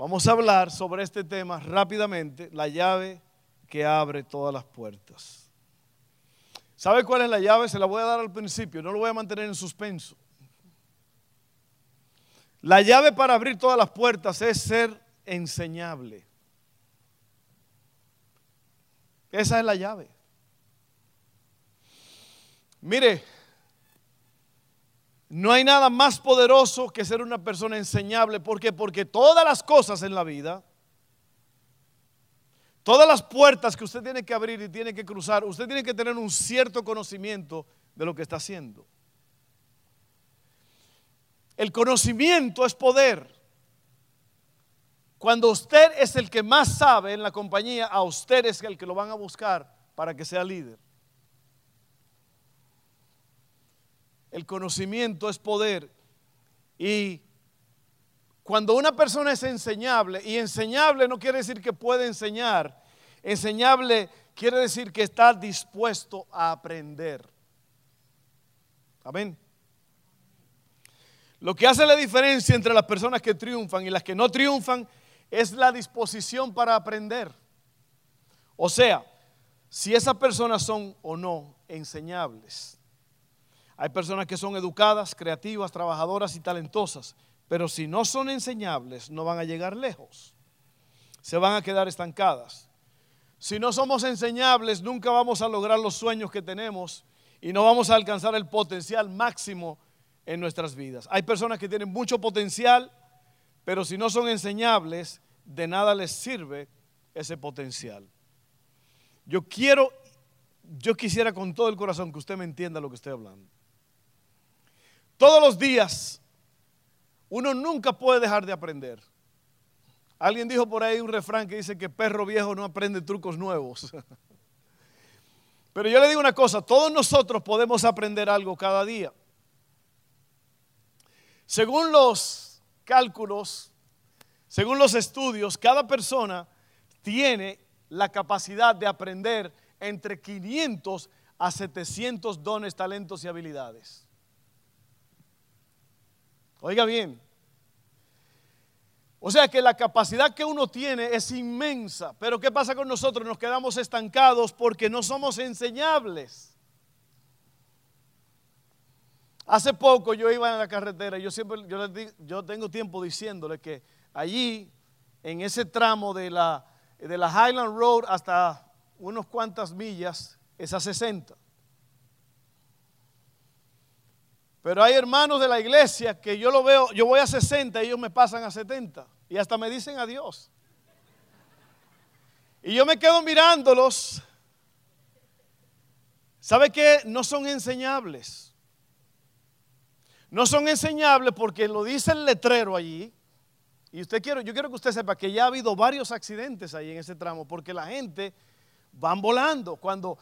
Vamos a hablar sobre este tema rápidamente, la llave que abre todas las puertas. ¿Sabe cuál es la llave? Se la voy a dar al principio, no lo voy a mantener en suspenso. La llave para abrir todas las puertas es ser enseñable. Esa es la llave. Mire, no hay nada más poderoso que ser una persona enseñable. ¿Por qué? Porque todas las cosas en la vida, todas las puertas que usted tiene que abrir y tiene que cruzar, usted tiene que tener un cierto conocimiento de lo que está haciendo. El conocimiento es poder. Cuando usted es el que más sabe en la compañía, a usted es el que lo van a buscar para que sea líder. El conocimiento es poder. Y cuando una persona es enseñable, y enseñable no quiere decir que puede enseñar, enseñable quiere decir que está dispuesto a aprender. Amén. Lo que hace la diferencia entre las personas que triunfan y las que no triunfan es la disposición para aprender. O sea, si esas personas son o no enseñables. Hay personas que son educadas, creativas, trabajadoras y talentosas, pero si no son enseñables no van a llegar lejos. Se van a quedar estancadas. Si no somos enseñables nunca vamos a lograr los sueños que tenemos y no vamos a alcanzar el potencial máximo en nuestras vidas. Hay personas que tienen mucho potencial, pero si no son enseñables, de nada les sirve ese potencial. Yo quiero, yo quisiera con todo el corazón que usted me entienda lo que estoy hablando. Todos los días uno nunca puede dejar de aprender. Alguien dijo por ahí un refrán que dice que perro viejo no aprende trucos nuevos. Pero yo le digo una cosa, todos nosotros podemos aprender algo cada día. Según los cálculos, según los estudios, cada persona tiene la capacidad de aprender entre 500 a 700 dones, talentos y habilidades. Oiga bien. O sea que la capacidad que uno tiene es inmensa. Pero ¿qué pasa con nosotros? Nos quedamos estancados porque no somos enseñables. Hace poco yo iba en la carretera y yo siempre, yo, tengo tiempo diciéndole que allí, en ese tramo de la, de la Highland Road hasta unos cuantas millas, es a 60. Pero hay hermanos de la iglesia que yo lo veo, yo voy a 60 y ellos me pasan a 70 y hasta me dicen adiós. Y yo me quedo mirándolos. ¿Sabe qué? No son enseñables. No son enseñables porque lo dice el letrero allí. Y usted quiero, yo quiero que usted sepa que ya ha habido varios accidentes ahí en ese tramo porque la gente van volando. Cuando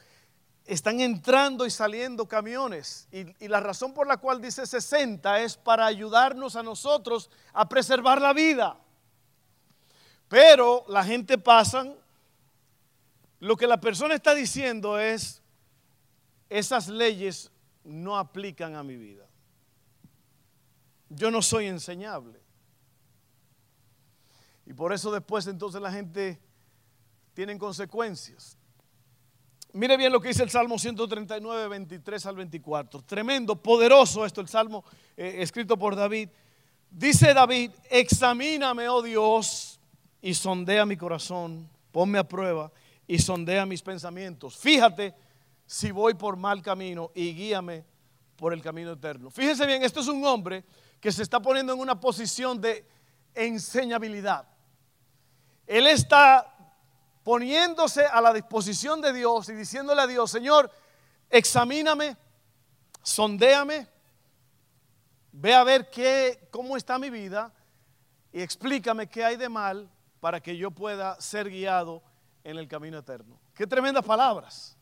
están entrando y saliendo camiones. Y, la razón por la cual dice 60 es para ayudarnos a nosotros a preservar la vida. Pero la gente pasa, lo que la persona está diciendo es, esas leyes no aplican a mi vida. Yo no soy enseñable. Y por eso después entonces la gente tiene consecuencias. Mire bien lo que dice el Salmo 139, 23 al 24. Tremendo, poderoso esto, el Salmo eh, escrito por David. Dice David, examíname, oh Dios, y sondea mi corazón, ponme a prueba y sondea mis pensamientos. Fíjate si voy por mal camino y guíame por el camino eterno. Fíjese bien, esto es un hombre que se está poniendo en una posición de enseñabilidad. Él está poniéndose a la disposición de Dios y diciéndole a Dios, Señor, examíname, sondéame, ve a ver qué, cómo está mi vida y explícame qué hay de mal para que yo pueda ser guiado en el camino eterno. Qué tremendas palabras.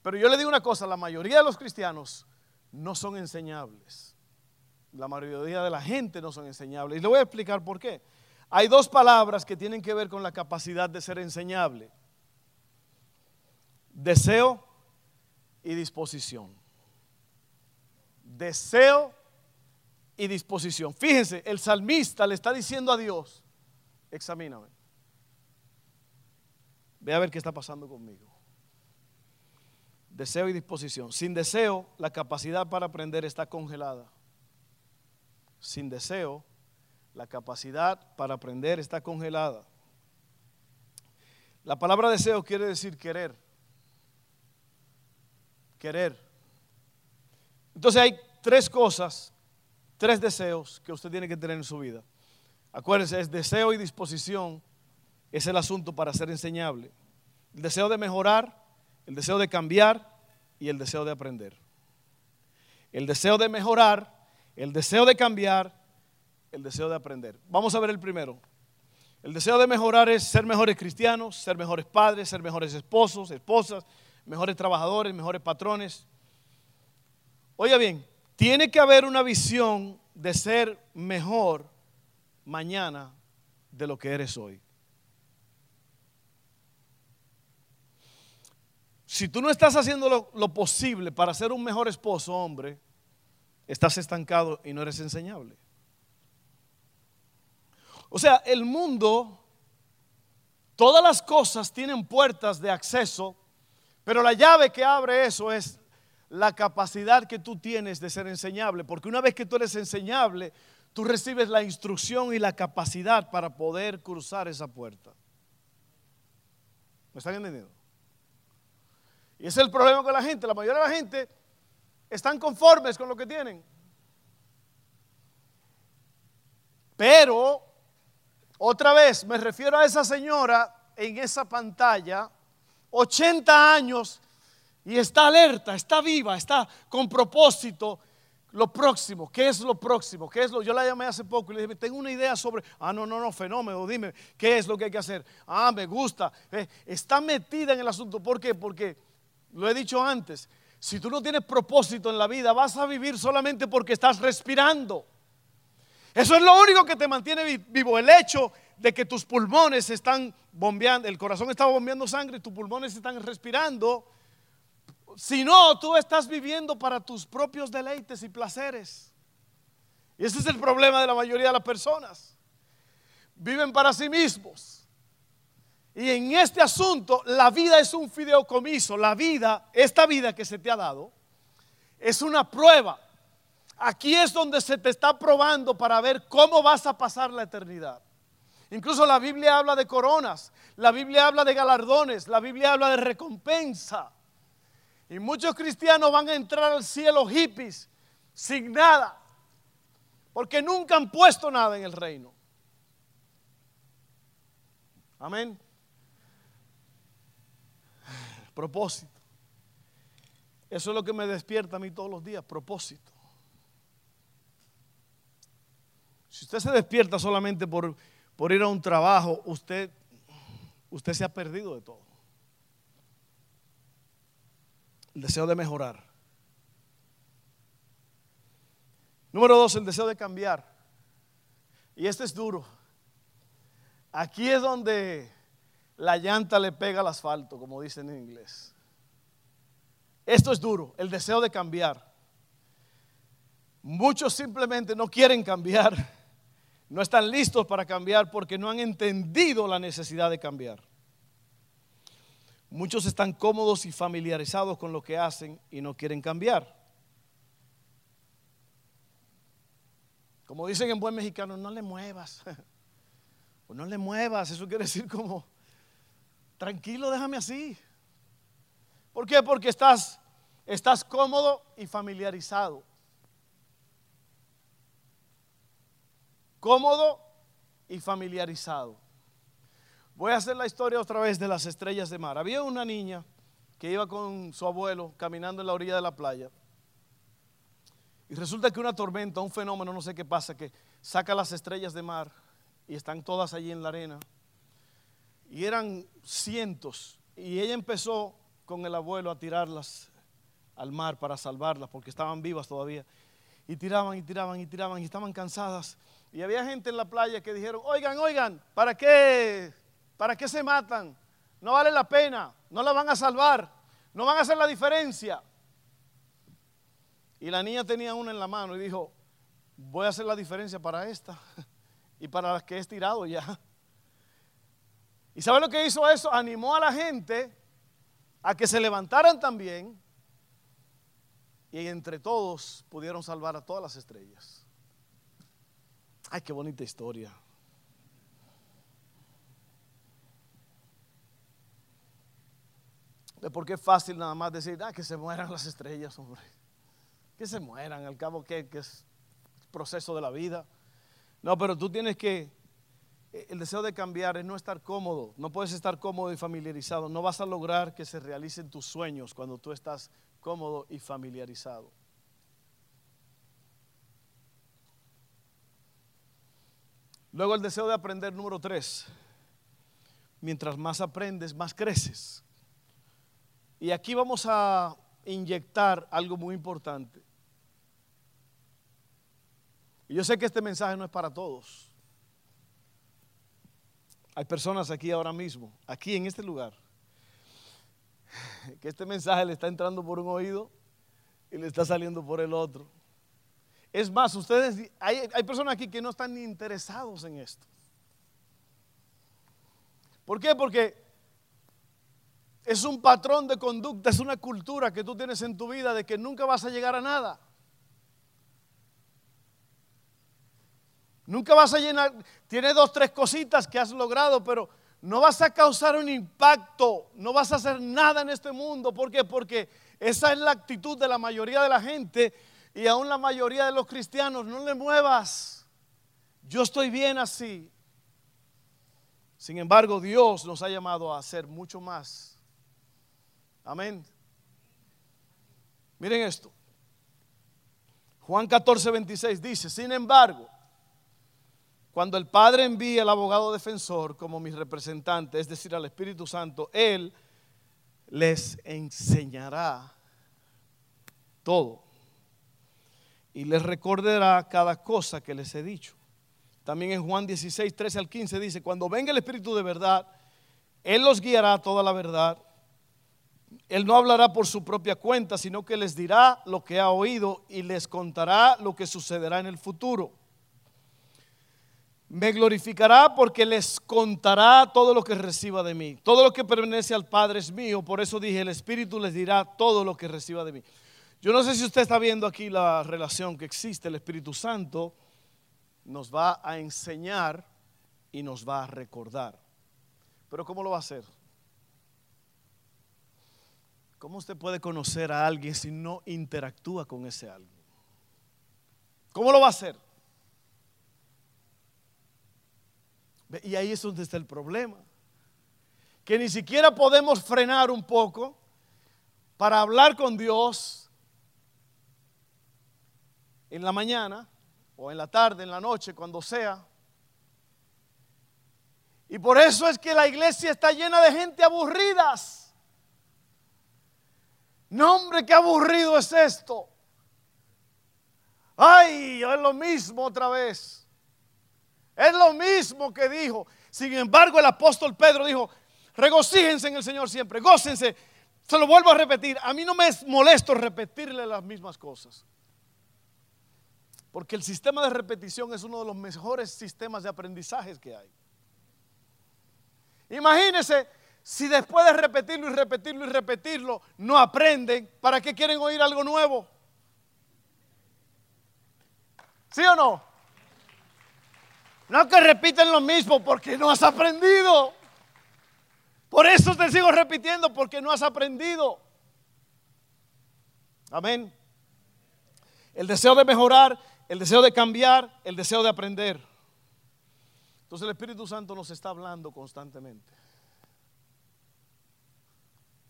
Pero yo le digo una cosa, la mayoría de los cristianos no son enseñables. La mayoría de la gente no son enseñables. Y le voy a explicar por qué. Hay dos palabras que tienen que ver con la capacidad de ser enseñable. Deseo y disposición. Deseo y disposición. Fíjense, el salmista le está diciendo a Dios, examíname. Ve a ver qué está pasando conmigo. Deseo y disposición. Sin deseo, la capacidad para aprender está congelada. Sin deseo, la capacidad para aprender está congelada. La palabra deseo quiere decir querer. Querer. Entonces hay tres cosas, tres deseos que usted tiene que tener en su vida. Acuérdense, es deseo y disposición, es el asunto para ser enseñable. El deseo de mejorar, el deseo de cambiar y el deseo de aprender. El deseo de mejorar, el deseo de cambiar, el deseo de aprender. Vamos a ver el primero. El deseo de mejorar es ser mejores cristianos, ser mejores padres, ser mejores esposos, esposas, mejores trabajadores, mejores patrones. Oiga bien, tiene que haber una visión de ser mejor mañana de lo que eres hoy. Si tú no estás haciendo lo, posible para ser un mejor esposo, hombre, estás estancado y no eres enseñable. O sea, el mundo, todas las cosas tienen puertas de acceso, pero la llave que abre eso es la capacidad que tú tienes de ser enseñable, porque una vez que tú eres enseñable, tú recibes la instrucción y la capacidad para poder cruzar esa puerta. ¿Me están entendiendo? Y ese es el problema con la gente. La mayoría de la gente están conformes con lo que tienen. Pero, otra vez, me refiero a esa señora en esa pantalla, 80 años, y está alerta, está viva, está con propósito. Lo próximo, ¿qué es lo próximo? ¿Qué es lo? Yo la llamé hace poco y le dije, tengo una idea sobre, ah, no, no, no, fenómeno, dime, ¿qué es lo que hay que hacer? Ah, me gusta. Eh, está metida en el asunto. ¿Por qué? Porque lo he dicho antes, si tú no tienes propósito en la vida, vas a vivir solamente porque estás respirando. Eso es lo único que te mantiene vivo, el hecho de que tus pulmones están bombeando, el corazón está bombeando sangre y tus pulmones están respirando. Si no, tú estás viviendo para tus propios deleites y placeres. Y ese es el problema de la mayoría de las personas. Viven para sí mismos. Y en este asunto, la vida es un fideicomiso. La vida, esta vida que se te ha dado, es una prueba. Aquí es donde se te está probando para ver cómo vas a pasar la eternidad. Incluso la Biblia habla de coronas, la Biblia habla de galardones, la Biblia habla de recompensa. Y muchos cristianos van a entrar al cielo hippies sin nada, porque nunca han puesto nada en el reino. Amén. Propósito. Eso es lo que me despierta a mí todos los días, propósito. Si usted se despierta solamente por, por ir a un trabajo, usted, usted se ha perdido de todo. El deseo de mejorar. Número dos, el deseo de cambiar. Y este es duro. Aquí es donde la llanta le pega al asfalto, como dicen en inglés. Esto es duro, el deseo de cambiar. Muchos simplemente no quieren cambiar, no están listos para cambiar porque no han entendido la necesidad de cambiar. Muchos están cómodos y familiarizados con lo que hacen y no quieren cambiar. Como dicen en buen mexicano, no le muevas. No le muevas, eso quiere decir como tranquilo, déjame así. ¿Por qué? Porque estás, estás cómodo y familiarizado. Cómodo y familiarizado. Voy a hacer la historia otra vez de las estrellas de mar. Había una niña que iba con su abuelo caminando en la orilla de la playa. Y resulta que una tormenta, un fenómeno, no sé qué pasa, que saca las estrellas de mar y están todas allí en la arena y eran cientos. Y ella empezó con el abuelo a tirarlas al mar para salvarlas porque estaban vivas todavía. Y tiraban y tiraban y tiraban y estaban cansadas. Y había gente en la playa que dijeron, oigan, oigan, ¿para qué, ¿para qué se matan? No vale la pena, no la van a salvar, no van a hacer la diferencia. Y la niña tenía una en la mano y dijo, voy a hacer la diferencia para esta y para las que he tirado ya. ¿Y sabe lo que hizo eso? Animó a la gente a que se levantaran también y entre todos pudieron salvar a todas las estrellas. Ay, qué bonita historia. Porque es fácil nada más decir, ah, que se mueran las estrellas, hombre. Que se mueran, al cabo que, que es proceso de la vida. No, pero tú tienes que el deseo de cambiar es no estar cómodo. No puedes estar cómodo y familiarizado. No vas a lograr que se realicen tus sueños cuando tú estás cómodo y familiarizado. Luego el deseo de aprender número tres. Mientras más aprendes, más creces. Y aquí vamos a inyectar algo muy importante. Y yo sé que este mensaje no es para todos. Hay personas aquí ahora mismo, aquí en este lugar, que este mensaje le está entrando por un oído y le está saliendo por el otro. Es más, ustedes, hay, hay personas aquí que no están interesados en esto. ¿Por qué? Porque es un patrón de conducta, es una cultura que tú tienes en tu vida de que nunca vas a llegar a nada. Nunca vas a llenar, tiene dos, tres cositas que has logrado, pero no vas a causar un impacto, no vas a hacer nada en este mundo. ¿Por qué? Porque esa es la actitud de la mayoría de la gente y aún la mayoría de los cristianos. No le muevas, yo estoy bien así. Sin embargo, Dios nos ha llamado a hacer mucho más. Amén. Miren esto. Juan 14, 26 dice, sin embargo, cuando el Padre envíe al abogado defensor como mi representante, es decir, al Espíritu Santo, Él les enseñará todo y les recordará cada cosa que les he dicho. También en Juan 16, 13 al 15 dice, cuando venga el Espíritu de verdad, Él los guiará a toda la verdad. Él no hablará por su propia cuenta, sino que les dirá lo que ha oído y les contará lo que sucederá en el futuro. Me glorificará porque les contará todo lo que reciba de mí. Todo lo que pertenece al Padre es mío. Por eso dije, el Espíritu les dirá todo lo que reciba de mí. Yo no sé si usted está viendo aquí la relación que existe. El Espíritu Santo nos va a enseñar y nos va a recordar. Pero ¿cómo lo va a hacer? ¿Cómo usted puede conocer a alguien si no interactúa con ese alguien? ¿Cómo lo va a hacer? Y ahí es donde está el problema. Que ni siquiera podemos frenar un poco para hablar con Dios en la mañana o en la tarde, en la noche, cuando sea. Y por eso es que la iglesia está llena de gente aburridas. No, hombre, qué aburrido es esto. Ay, es lo mismo otra vez. Es lo mismo que dijo. Sin embargo, el apóstol Pedro dijo, regocíjense en el Señor siempre, gócense. Se lo vuelvo a repetir, a mí no me es molesto repetirle las mismas cosas. Porque el sistema de repetición es uno de los mejores sistemas de aprendizajes que hay. Imagínense si después de repetirlo y repetirlo y repetirlo no aprenden, ¿para qué quieren oír algo nuevo? ¿Sí o no? No que repiten lo mismo porque no has aprendido. Por eso te sigo repitiendo porque no has aprendido. Amén. El deseo de mejorar, el deseo de cambiar, el deseo de aprender. Entonces el Espíritu Santo nos está hablando constantemente.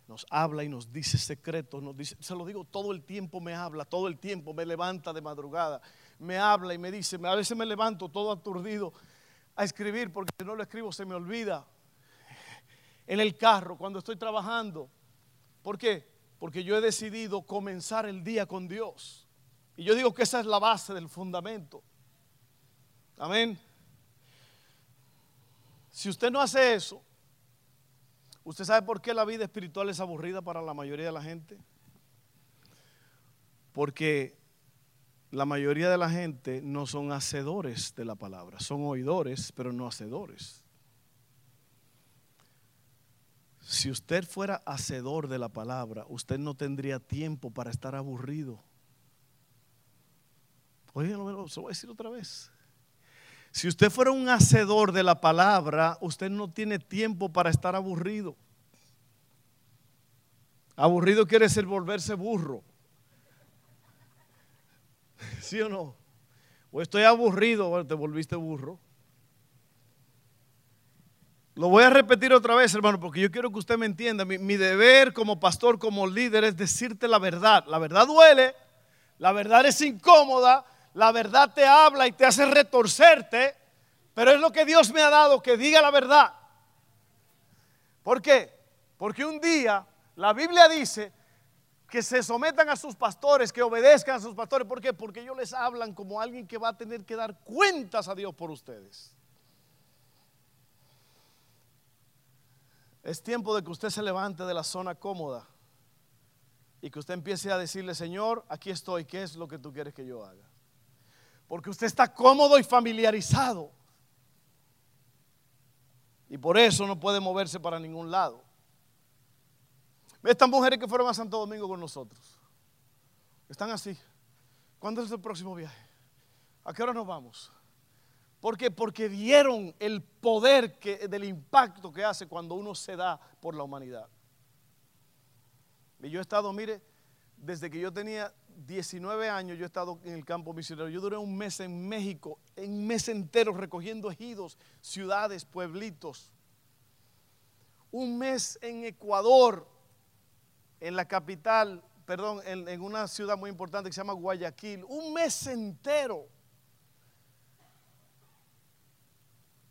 Nos habla y nos dice secretos, se lo digo, todo el tiempo me habla, todo el tiempo me levanta de madrugada me habla y me dice, a veces me levanto todo aturdido a escribir porque si no lo escribo se me olvida. en el carro, cuando estoy trabajando. ¿Por qué? Porque yo he decidido comenzar el día con Dios. Y yo digo que esa es la base del fundamento. Amén. Si usted no hace eso, ¿usted sabe por qué la vida espiritual es aburrida para la mayoría de la gente? Porque la mayoría de la gente no son hacedores de la palabra, son oidores, pero no hacedores. Si usted fuera hacedor de la palabra, usted no tendría tiempo para estar aburrido. Oye, lo se lo voy a decir otra vez. Si usted fuera un hacedor de la palabra, usted no tiene tiempo para estar aburrido. Aburrido quiere decir volverse burro. ¿Sí o no? O estoy aburrido, te volviste burro. Lo voy a repetir otra vez, hermano, porque yo quiero que usted me entienda. Mi, mi, deber como pastor, como líder, es decirte la verdad. La verdad duele, la verdad es incómoda, la verdad te habla y te hace retorcerte, pero es lo que Dios me ha dado, que diga la verdad. ¿Por qué? Porque un día la Biblia dice que se sometan a sus pastores, que obedezcan a sus pastores. ¿Por qué? Porque ellos les hablan como alguien que va a tener que dar cuentas a Dios por ustedes. Es tiempo de que usted se levante de la zona cómoda y que usted empiece a decirle, Señor, aquí estoy, ¿qué es lo que tú quieres que yo haga? Porque usted está cómodo y familiarizado. Y por eso no puede moverse para ningún lado. Estas mujeres que fueron a Santo Domingo con nosotros. Están así. ¿Cuándo es el próximo viaje? ¿A qué hora nos vamos? ¿Por qué? Porque vieron el poder que, del impacto que hace cuando uno se da por la humanidad. Y yo he estado, mire, desde que yo tenía 19 años, yo he estado en el campo misionero. Yo duré un mes en México, un mes entero recogiendo ejidos, ciudades, pueblitos. Un mes en Ecuador, en la capital, perdón, en, una ciudad muy importante que se llama Guayaquil, un mes entero.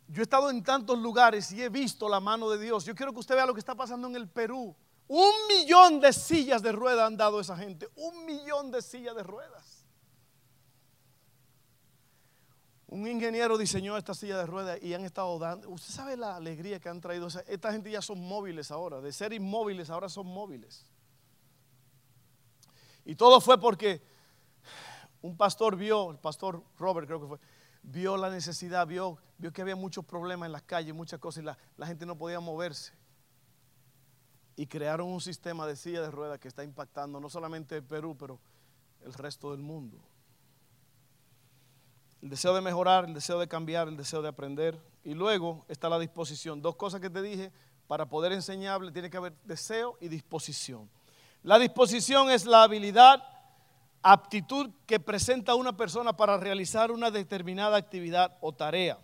Yo he estado en tantos lugares y he visto la mano de Dios. Yo quiero que usted vea lo que está pasando en el Perú. Un millón de sillas de ruedas han dado esa gente. Un millón de sillas de ruedas. Un ingeniero diseñó esta silla de ruedas y han estado dando. Usted sabe la alegría que han traído. Esta gente ya son móviles ahora. De ser inmóviles ahora son móviles. Y todo fue porque un pastor vio, el pastor Robert creo que fue, vio la necesidad, vio, vio que había muchos problemas en las calles, muchas cosas, y la, la gente no podía moverse. Y crearon un sistema de silla de ruedas que está impactando no solamente el Perú, pero el resto del mundo. El deseo de mejorar, el deseo de cambiar, el deseo de aprender. Y luego está la disposición. Dos cosas que te dije, para poder enseñarle tiene que haber deseo y disposición. La disposición es la habilidad, aptitud que presenta una persona para realizar una determinada actividad o tarea.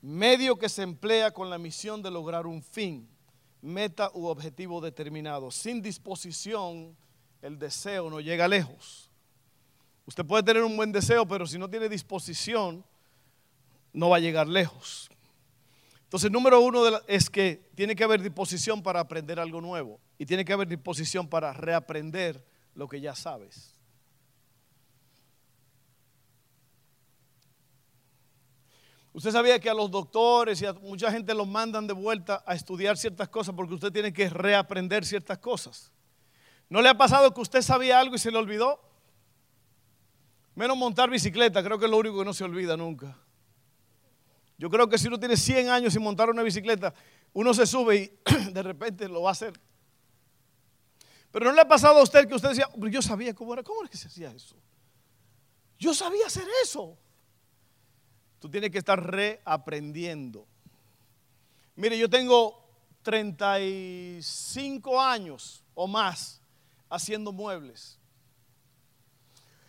Medio que se emplea con la misión de lograr un fin, meta u objetivo determinado. Sin disposición, el deseo no llega lejos. Usted puede tener un buen deseo, pero si no tiene disposición, no va a llegar lejos. Entonces, número uno es que tiene que haber disposición para aprender algo nuevo y tiene que haber disposición para reaprender lo que ya sabes. Usted sabía que a los doctores y a mucha gente los mandan de vuelta a estudiar ciertas cosas porque usted tiene que reaprender ciertas cosas. ¿No le ha pasado que usted sabía algo y se le olvidó? Menos montar bicicleta, creo que es lo único que no se olvida nunca. Yo creo que si uno tiene 100 años sin montar una bicicleta, uno se sube y de repente lo va a hacer. Pero no le ha pasado a usted que usted decía, yo sabía cómo era, cómo era que se hacía eso. Yo sabía hacer eso. Tú tienes que estar reaprendiendo. Mire, yo tengo 35 años o más haciendo muebles.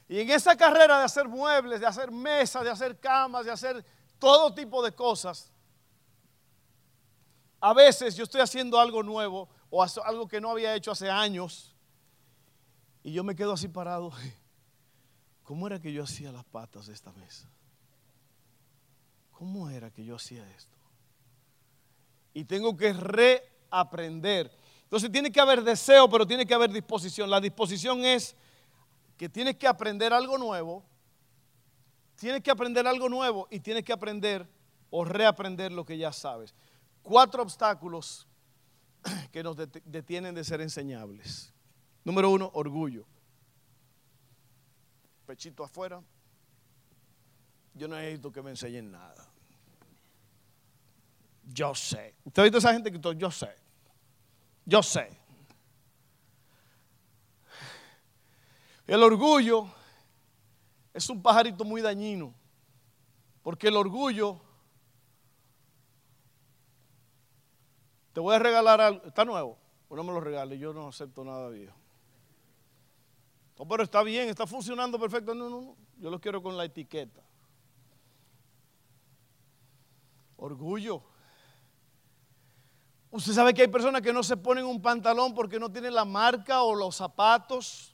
Y en esa carrera de hacer muebles, de hacer mesas, de hacer camas, de hacer todo tipo de cosas, a veces yo estoy haciendo algo nuevo o algo que no había hecho hace años. Y yo me quedo así parado. ¿Cómo era que yo hacía las patas de esta mesa? ¿Cómo era que yo hacía esto? Y tengo que aprender. Entonces tiene que haber deseo, pero tiene que haber disposición. La disposición es que tienes que aprender algo nuevo, tienes que aprender algo nuevo y tienes que aprender o reaprender lo que ya sabes. Cuatro obstáculos que nos detienen de ser enseñables. Número uno, orgullo. Pechito afuera. Yo no necesito que me enseñen nada. Yo sé. ¿Usted ha visto esa gente que todo, yo sé? Yo sé. El orgullo es un pajarito muy dañino, porque el orgullo, te voy a regalar algo, está nuevo, o no me lo regale, yo no acepto nada viejo. No, pero está bien, está funcionando perfecto, no, no, no, yo lo quiero con la etiqueta. Orgullo. Usted sabe que hay personas que no se ponen un pantalón porque no tienen la marca o los zapatos.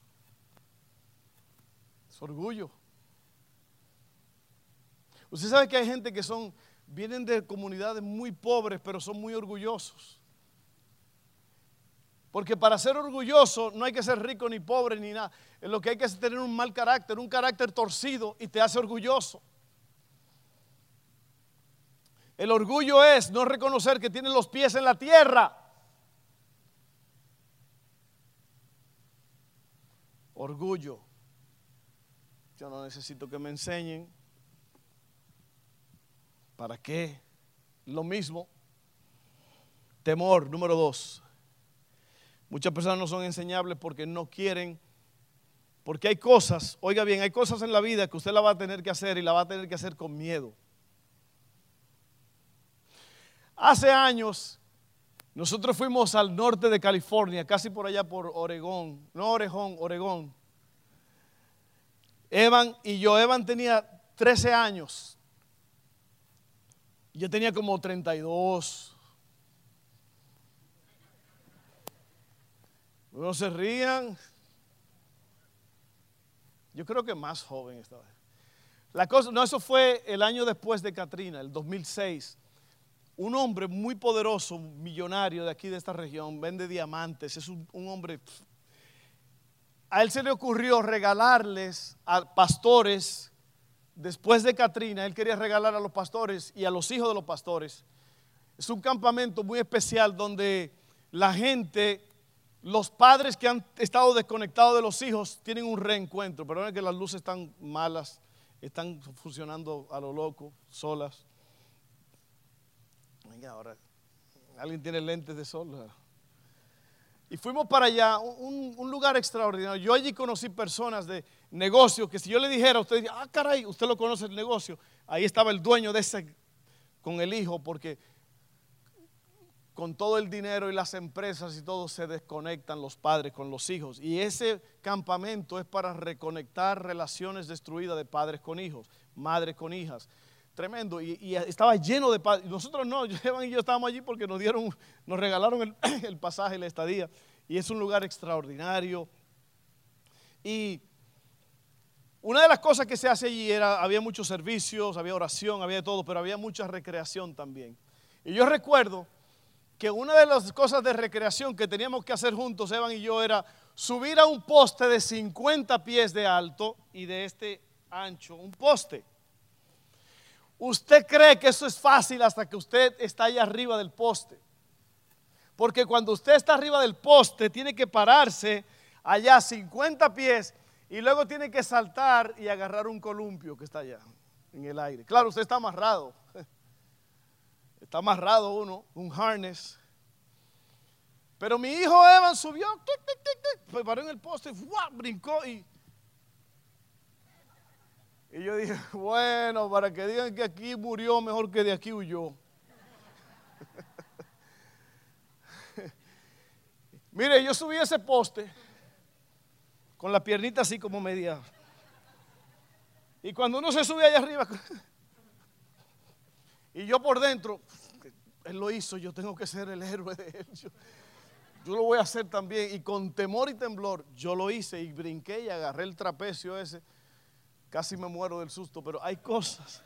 Es orgullo. Usted sabe que hay gente que son, vienen de comunidades muy pobres, pero son muy orgullosos. Porque para ser orgulloso no hay que ser rico ni pobre ni nada. Lo que hay que es tener un mal carácter, un carácter torcido y te hace orgulloso. El orgullo es no reconocer que tienen los pies en la tierra. Orgullo. Yo no necesito que me enseñen. ¿Para qué? Lo mismo. Temor, número dos. Muchas personas no son enseñables porque no quieren, porque hay cosas, oiga bien, hay cosas en la vida que usted la va a tener que hacer y la va a tener que hacer con miedo. Hace años nosotros fuimos al norte de California, casi por allá por Oregón, no Orejón, Oregón. Evan y yo, Evan tenía 13 años. Yo tenía como 32. No se rían. Yo creo que más joven estaba. La cosa, no, eso fue el año después de Katrina, el 2006 un hombre muy poderoso, millonario de aquí de esta región, vende diamantes, es un, hombre... A él se le ocurrió regalarles a pastores, después de Katrina, él quería regalar a los pastores y a los hijos de los pastores. Es un campamento muy especial donde la gente, los padres que han estado desconectados de los hijos, tienen un reencuentro. Perdón que las luces están malas, están funcionando a lo loco, solas ahora alguien tiene lentes de sol. Y fuimos para allá, un, lugar extraordinario. Yo allí conocí personas de negocio que si yo le dijera a usted, ah, caray, usted lo conoce el negocio. Ahí estaba el dueño de ese con el hijo, porque con todo el dinero y las empresas y todo se desconectan los padres con los hijos. Y ese campamento es para reconectar relaciones destruidas de padres con hijos, madres con hijas tremendo. Y, estaba lleno de paz. Nosotros no, Evan y yo estábamos allí porque nos dieron, nos regalaron el, el pasaje, la estadía. Y es un lugar extraordinario. Y una de las cosas que se hace allí era, había muchos servicios, había oración, había de todo, pero había mucha recreación también. Y yo recuerdo que una de las cosas de recreación que teníamos que hacer juntos, Evan y yo, era subir a un poste de 50 pies de alto y de este ancho, un poste. Usted cree que eso es fácil hasta que usted está allá arriba del poste. Porque cuando usted está arriba del poste, tiene que pararse allá 50 pies y luego tiene que saltar y agarrar un columpio que está allá en el aire. Claro, usted está amarrado. Está amarrado uno, un harness. Pero mi hijo Evan subió, tic, paró en el poste, brincó y y yo dije, bueno, para que digan que aquí murió, mejor que de aquí huyó. Mire, yo subí ese poste con la piernita así como media. Y cuando uno se sube allá arriba, y yo por dentro, él lo hizo, yo tengo que ser el héroe de él. Yo, yo, lo voy a hacer también. Y con temor y temblor, yo lo hice y brinqué y agarré el trapecio ese. Casi me muero del susto, pero hay cosas.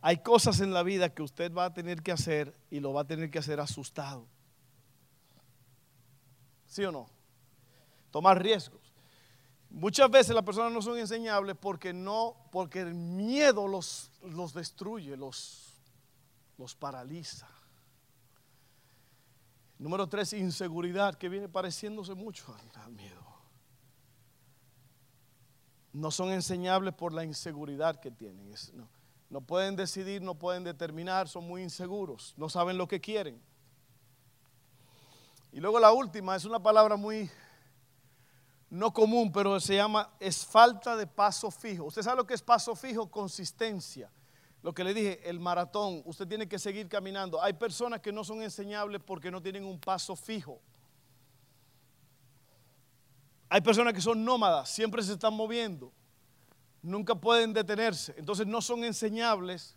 Hay cosas en la vida que usted va a tener que hacer y lo va a tener que hacer asustado. ¿Sí o no? Tomar riesgos. Muchas veces las personas no son enseñables porque no, porque el miedo los, los destruye, los, los paraliza. Número tres, inseguridad, que viene pareciéndose mucho al miedo. No son enseñables por la inseguridad que tienen. no, no pueden decidir, no pueden determinar, son muy inseguros, no saben lo que quieren. Y luego la última es una palabra muy no común, pero se llama es falta de paso fijo. ¿Usted sabe lo que es paso fijo? Consistencia. Lo que le dije, el maratón, usted tiene que seguir caminando. Hay personas que no son enseñables porque no tienen un paso fijo. Hay personas que son nómadas, siempre se están moviendo, nunca pueden detenerse. Entonces no son enseñables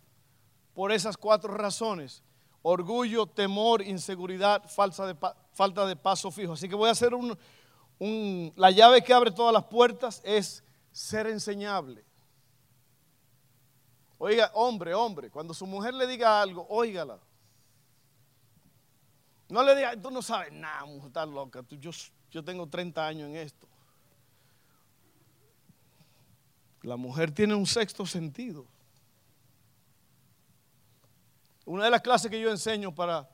por esas cuatro razones. Orgullo, temor, inseguridad, falta de, falta de paso fijo. Así que voy a hacer un, la llave que abre todas las puertas es ser enseñable. Oiga, hombre, hombre, cuando su mujer le diga algo, óigala. No le diga, tú no sabes nada, mujer, estás loca. yo, yo tengo 30 años en esto. La mujer tiene un sexto sentido. Una de las clases que yo enseño para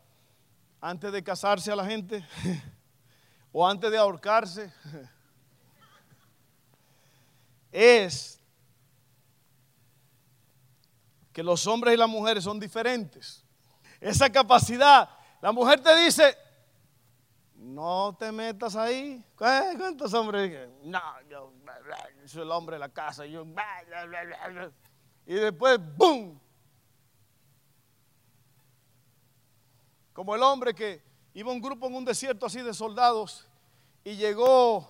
antes de casarse a la gente o antes de ahorcarse es que los hombres y las mujeres son diferentes. Esa capacidad, la mujer te dice, no te metas ahí. ¿Cuántos hombres? No, yo, soy el hombre de la casa. Y, después, ¡boom! Como el hombre que iba un grupo en un desierto así de soldados y llegó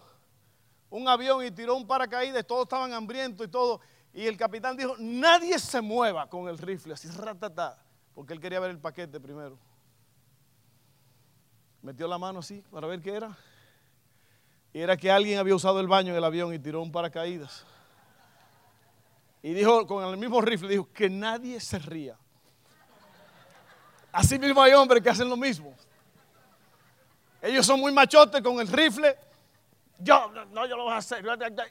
un avión y tiró un paracaídas, todos estaban hambrientos y todo. Y el capitán dijo, nadie se mueva con el rifle, así ratata, porque él quería ver el paquete primero. Metió la mano así para ver qué era. Y era que alguien había usado el baño en el avión y tiró un paracaídas. Y dijo, con el mismo rifle, dijo, que nadie se ría. Así mismo hay hombres que hacen lo mismo. Ellos son muy machotes con el rifle. Yo, no, yo lo voy a hacer.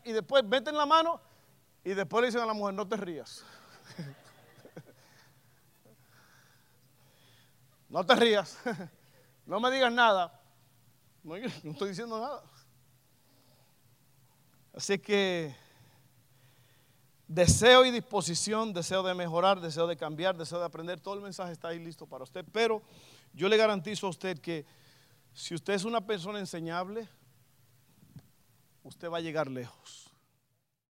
Y después meten la mano y después le dicen a la mujer, no te rías. no te rías. no me digas nada. No, no estoy diciendo nada. Así que deseo y disposición, deseo de mejorar, deseo de cambiar, deseo de aprender, todo el mensaje está ahí listo para usted. Pero yo le garantizo a usted que si usted es una persona enseñable, usted va a llegar lejos.